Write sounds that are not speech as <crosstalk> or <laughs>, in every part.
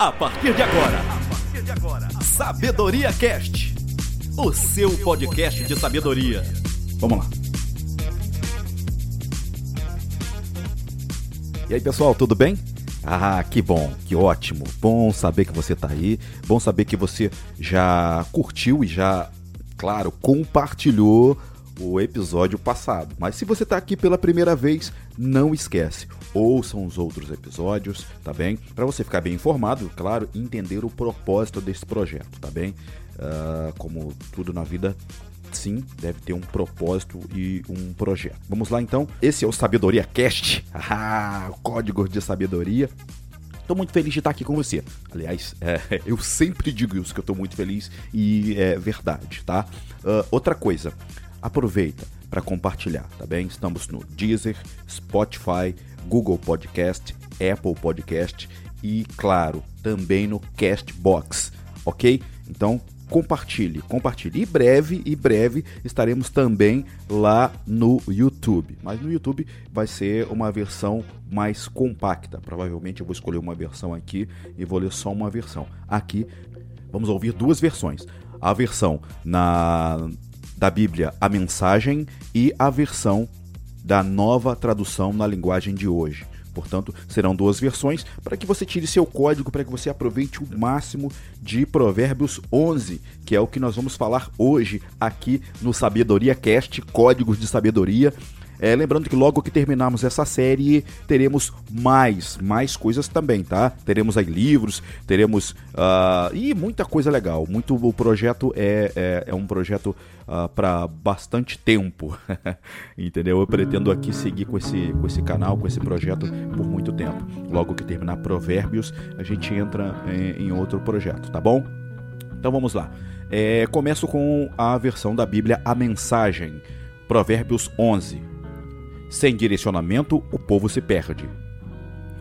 A partir de agora, Sabedoria Cast, o seu podcast de sabedoria. Vamos lá. E aí, pessoal, tudo bem? Ah, que bom, que ótimo. Bom saber que você está aí. Bom saber que você já curtiu e já, claro, compartilhou o episódio passado. Mas se você está aqui pela primeira vez, não esquece, ouçam os outros episódios, tá bem? Para você ficar bem informado, claro, entender o propósito desse projeto, tá bem? Uh, como tudo na vida, sim, deve ter um propósito e um projeto. Vamos lá então. Esse é o Sabedoria Cast, <laughs> ah, o código de sabedoria. Estou muito feliz de estar aqui com você. Aliás, <laughs> é, eu sempre digo isso, que eu estou muito feliz e é verdade, tá? Uh, outra coisa, aproveita para compartilhar, tá bem? Estamos no Deezer, Spotify, Google Podcast, Apple Podcast e, claro, também no Castbox, ok? Então compartilhe, compartilhe. E breve, e breve estaremos também lá no YouTube. Mas no YouTube vai ser uma versão mais compacta. Provavelmente eu vou escolher uma versão aqui e vou ler só uma versão. Aqui vamos ouvir duas versões. A versão na da Bíblia, a mensagem e a versão da nova tradução na linguagem de hoje. Portanto, serão duas versões para que você tire seu código, para que você aproveite o máximo de Provérbios 11, que é o que nós vamos falar hoje aqui no Sabedoria Cast, Códigos de Sabedoria. É, lembrando que logo que terminarmos essa série, teremos mais, mais coisas também, tá? Teremos aí livros, teremos. Uh, e muita coisa legal. Muito, o projeto é, é, é um projeto uh, ah, para bastante tempo. <laughs> Entendeu? Eu pretendo aqui seguir com esse, com esse canal, com esse projeto por muito tempo. Logo que terminar Provérbios, a gente entra em, em outro projeto, tá bom? Então vamos lá. É, começo com a versão da Bíblia, a mensagem. Provérbios 11. Sem direcionamento, o povo se perde.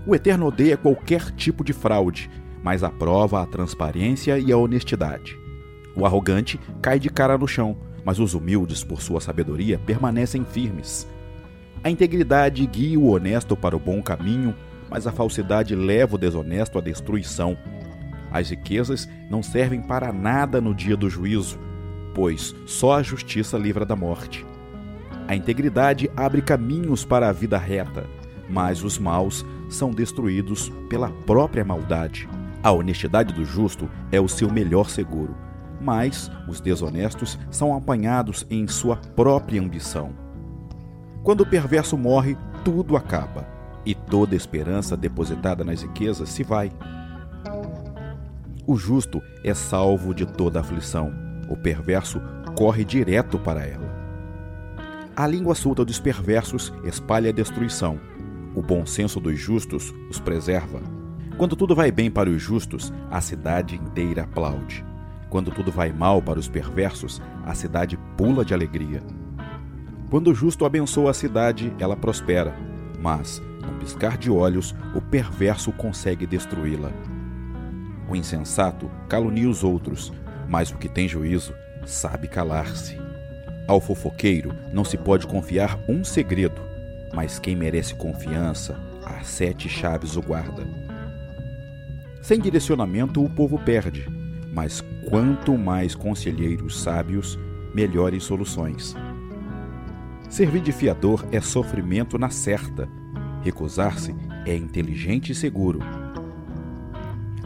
O Eterno odeia qualquer tipo de fraude, mas aprova a transparência e a honestidade. O arrogante cai de cara no chão, mas os humildes, por sua sabedoria, permanecem firmes. A integridade guia o honesto para o bom caminho, mas a falsidade leva o desonesto à destruição. As riquezas não servem para nada no dia do juízo, pois só a justiça livra da morte. A integridade abre caminhos para a vida reta, mas os maus são destruídos pela própria maldade. A honestidade do justo é o seu melhor seguro, mas os desonestos são apanhados em sua própria ambição. Quando o perverso morre, tudo acaba, e toda esperança depositada nas riquezas se vai. O justo é salvo de toda aflição, o perverso corre direto para ela. A língua solta dos perversos espalha a destruição. O bom senso dos justos os preserva. Quando tudo vai bem para os justos, a cidade inteira aplaude. Quando tudo vai mal para os perversos, a cidade pula de alegria. Quando o justo abençoa a cidade, ela prospera, mas, num piscar de olhos, o perverso consegue destruí-la. O insensato calunia os outros, mas o que tem juízo sabe calar-se. Ao fofoqueiro não se pode confiar um segredo, mas quem merece confiança, as sete chaves o guarda. Sem direcionamento, o povo perde, mas quanto mais conselheiros sábios, melhores soluções. Servir de fiador é sofrimento na certa, recusar-se é inteligente e seguro.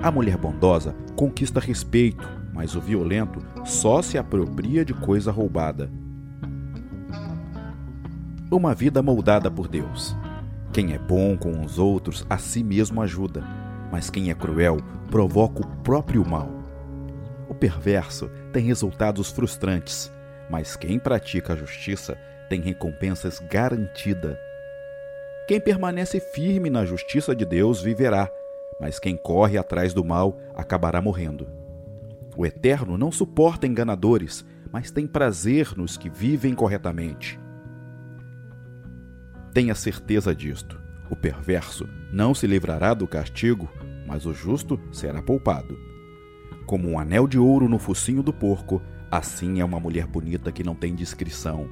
A mulher bondosa conquista respeito, mas o violento só se apropria de coisa roubada uma vida moldada por Deus. Quem é bom com os outros a si mesmo ajuda, mas quem é cruel provoca o próprio mal. O perverso tem resultados frustrantes, mas quem pratica a justiça tem recompensas garantidas. Quem permanece firme na justiça de Deus viverá, mas quem corre atrás do mal acabará morrendo. O Eterno não suporta enganadores, mas tem prazer nos que vivem corretamente. Tenha certeza disto: o perverso não se livrará do castigo, mas o justo será poupado. Como um anel de ouro no focinho do porco, assim é uma mulher bonita que não tem discrição.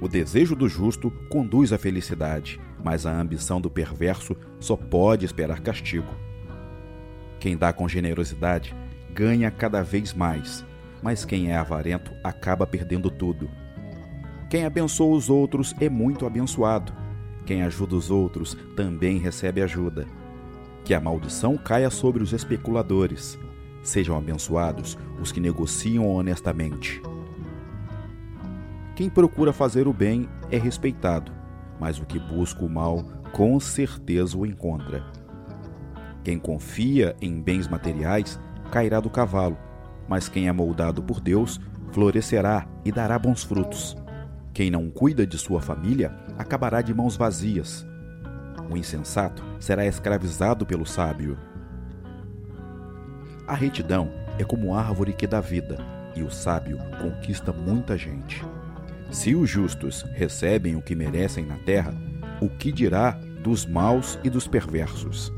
O desejo do justo conduz à felicidade, mas a ambição do perverso só pode esperar castigo. Quem dá com generosidade ganha cada vez mais, mas quem é avarento acaba perdendo tudo. Quem abençoa os outros é muito abençoado. Quem ajuda os outros também recebe ajuda. Que a maldição caia sobre os especuladores. Sejam abençoados os que negociam honestamente. Quem procura fazer o bem é respeitado, mas o que busca o mal com certeza o encontra. Quem confia em bens materiais cairá do cavalo, mas quem é moldado por Deus florescerá e dará bons frutos. Quem não cuida de sua família acabará de mãos vazias. O insensato será escravizado pelo sábio. A retidão é como árvore que dá vida, e o sábio conquista muita gente. Se os justos recebem o que merecem na terra, o que dirá dos maus e dos perversos?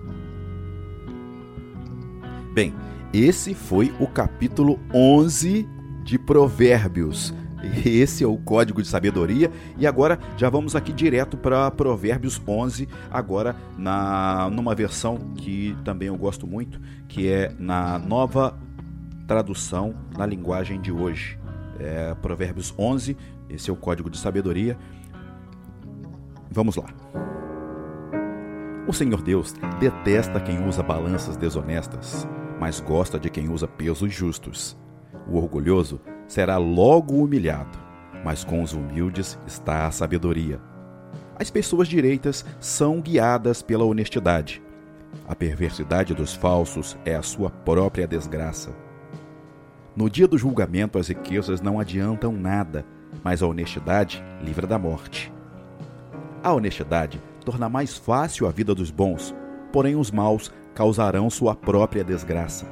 Bem, esse foi o capítulo 11 de Provérbios. <laughs> Esse é o código de sabedoria. E agora já vamos aqui direto para Provérbios 11, agora na numa versão que também eu gosto muito, que é na nova tradução na linguagem de hoje. É Provérbios 11, esse é o código de sabedoria. Vamos lá. O Senhor Deus detesta quem usa balanças desonestas, mas gosta de quem usa pesos justos. O orgulhoso será logo humilhado, mas com os humildes está a sabedoria. As pessoas direitas são guiadas pela honestidade. A perversidade dos falsos é a sua própria desgraça. No dia do julgamento, as riquezas não adiantam nada, mas a honestidade livra da morte. A honestidade torna mais fácil a vida dos bons, porém os maus causarão sua própria desgraça.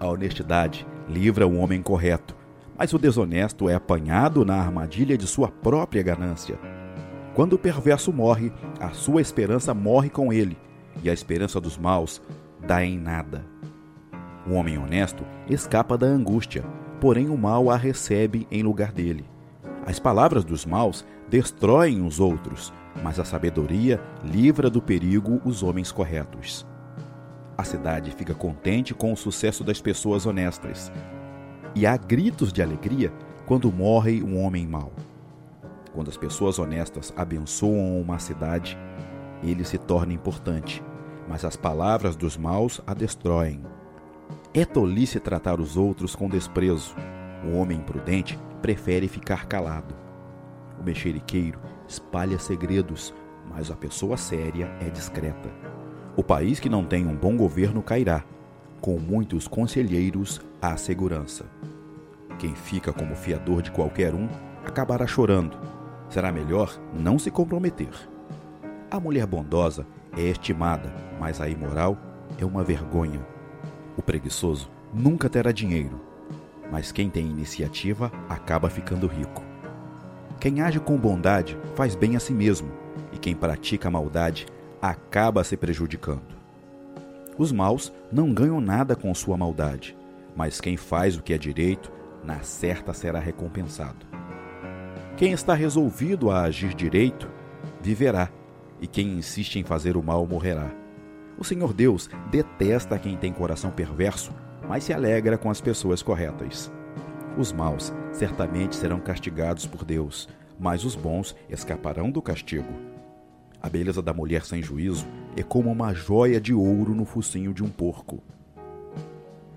A honestidade livra o homem correto, mas o desonesto é apanhado na armadilha de sua própria ganância. Quando o perverso morre, a sua esperança morre com ele, e a esperança dos maus dá em nada. O homem honesto escapa da angústia, porém o mal a recebe em lugar dele. As palavras dos maus destroem os outros, mas a sabedoria livra do perigo os homens corretos. A cidade fica contente com o sucesso das pessoas honestas, e há gritos de alegria quando morre um homem mau. Quando as pessoas honestas abençoam uma cidade, ele se torna importante, mas as palavras dos maus a destroem. É tolice tratar os outros com desprezo. O homem imprudente prefere ficar calado. O mexeriqueiro espalha segredos, mas a pessoa séria é discreta. O país que não tem um bom governo cairá. Com muitos conselheiros há segurança. Quem fica como fiador de qualquer um acabará chorando. Será melhor não se comprometer. A mulher bondosa é estimada, mas a imoral é uma vergonha. O preguiçoso nunca terá dinheiro, mas quem tem iniciativa acaba ficando rico. Quem age com bondade faz bem a si mesmo, e quem pratica maldade acaba se prejudicando. Os maus não ganham nada com sua maldade, mas quem faz o que é direito, na certa será recompensado. Quem está resolvido a agir direito, viverá, e quem insiste em fazer o mal morrerá. O Senhor Deus detesta quem tem coração perverso, mas se alegra com as pessoas corretas. Os maus certamente serão castigados por Deus, mas os bons escaparão do castigo. A beleza da mulher sem juízo é como uma joia de ouro no focinho de um porco.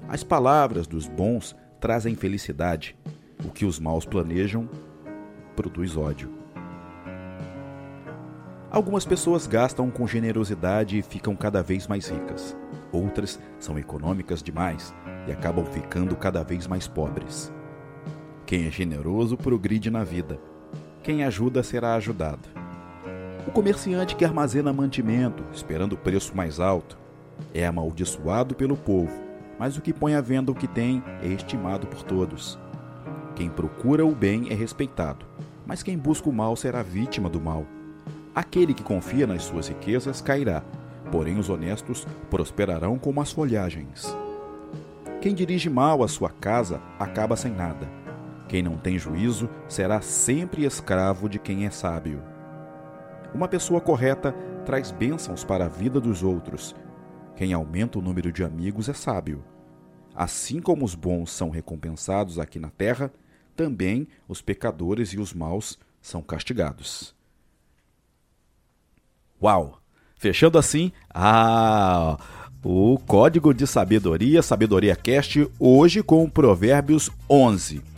As palavras dos bons trazem felicidade, o que os maus planejam produz ódio. Algumas pessoas gastam com generosidade e ficam cada vez mais ricas. Outras são econômicas demais e acabam ficando cada vez mais pobres. Quem é generoso progride na vida. Quem ajuda será ajudado. O comerciante que armazena mantimento, esperando o preço mais alto, é amaldiçoado pelo povo, mas o que põe à venda o que tem é estimado por todos. Quem procura o bem é respeitado, mas quem busca o mal será vítima do mal. Aquele que confia nas suas riquezas cairá, porém os honestos prosperarão como as folhagens. Quem dirige mal a sua casa acaba sem nada. Quem não tem juízo será sempre escravo de quem é sábio. Uma pessoa correta traz bênçãos para a vida dos outros, Quem aumenta o número de amigos é sábio. Assim como os bons são recompensados aqui na terra, também os pecadores e os maus são castigados. Uau! Fechando assim, ah, o código de sabedoria, Sabedoria Cast, hoje com Provérbios 11.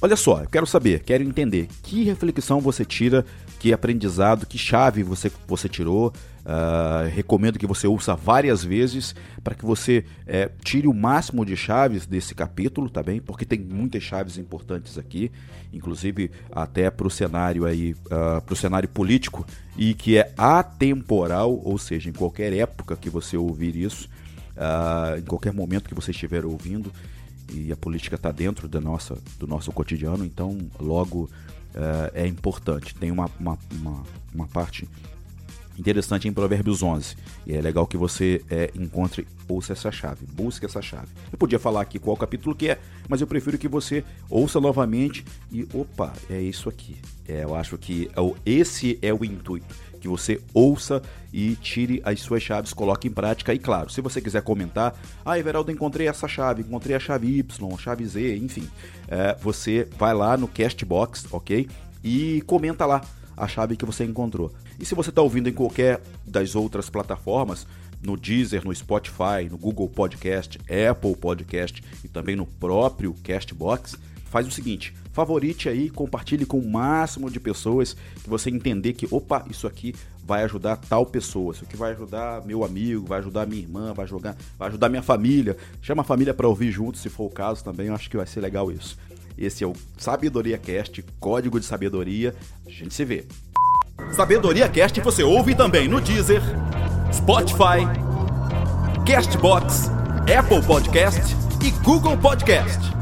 Olha só, quero saber, quero entender que reflexão você tira, que aprendizado, que chave você, você tirou. Uh, recomendo que você ouça várias vezes para que você é, tire o máximo de chaves desse capítulo, tá bem? Porque tem muitas chaves importantes aqui, inclusive até para o cenário aí, uh, para o cenário político e que é atemporal, ou seja, em qualquer época que você ouvir isso, uh, em qualquer momento que você estiver ouvindo, e a política está dentro da nossa, do nosso cotidiano, então logo uh, é importante. Tem uma, uma, uma, uma, parte interessante em Provérbios 11, e é legal que você é, encontre, ouça essa chave, busque essa chave. Eu podia falar aqui qual capítulo que é, mas eu prefiro que você ouça novamente e, opa, é isso aqui. É, eu acho que é esse é o intuito que você ouça e tire as suas chaves, coloque em prática. E claro, se você quiser comentar, ah, Everaldo, encontrei essa chave, encontrei a chave Y, a chave Z, enfim, é, você vai lá no Castbox, ok? E comenta lá a chave que você encontrou. E se você está ouvindo em qualquer das outras plataformas, no Deezer, no Spotify, no Google Podcast, Apple Podcast e também no próprio Castbox, faz o seguinte: favorite aí, compartilhe com o máximo de pessoas que você entender que, opa, isso aqui vai ajudar tal pessoa, isso aqui vai ajudar meu amigo, vai ajudar minha irmã, vai, jogar, vai ajudar minha família. Chama a família para ouvir junto, se for o caso também, eu acho que vai ser legal isso. Esse é o Sabedoria Cast, código de sabedoria. A gente se vê. Sabedoria Cast você ouve também no Deezer, Spotify, Castbox, Apple Podcast e Google Podcast.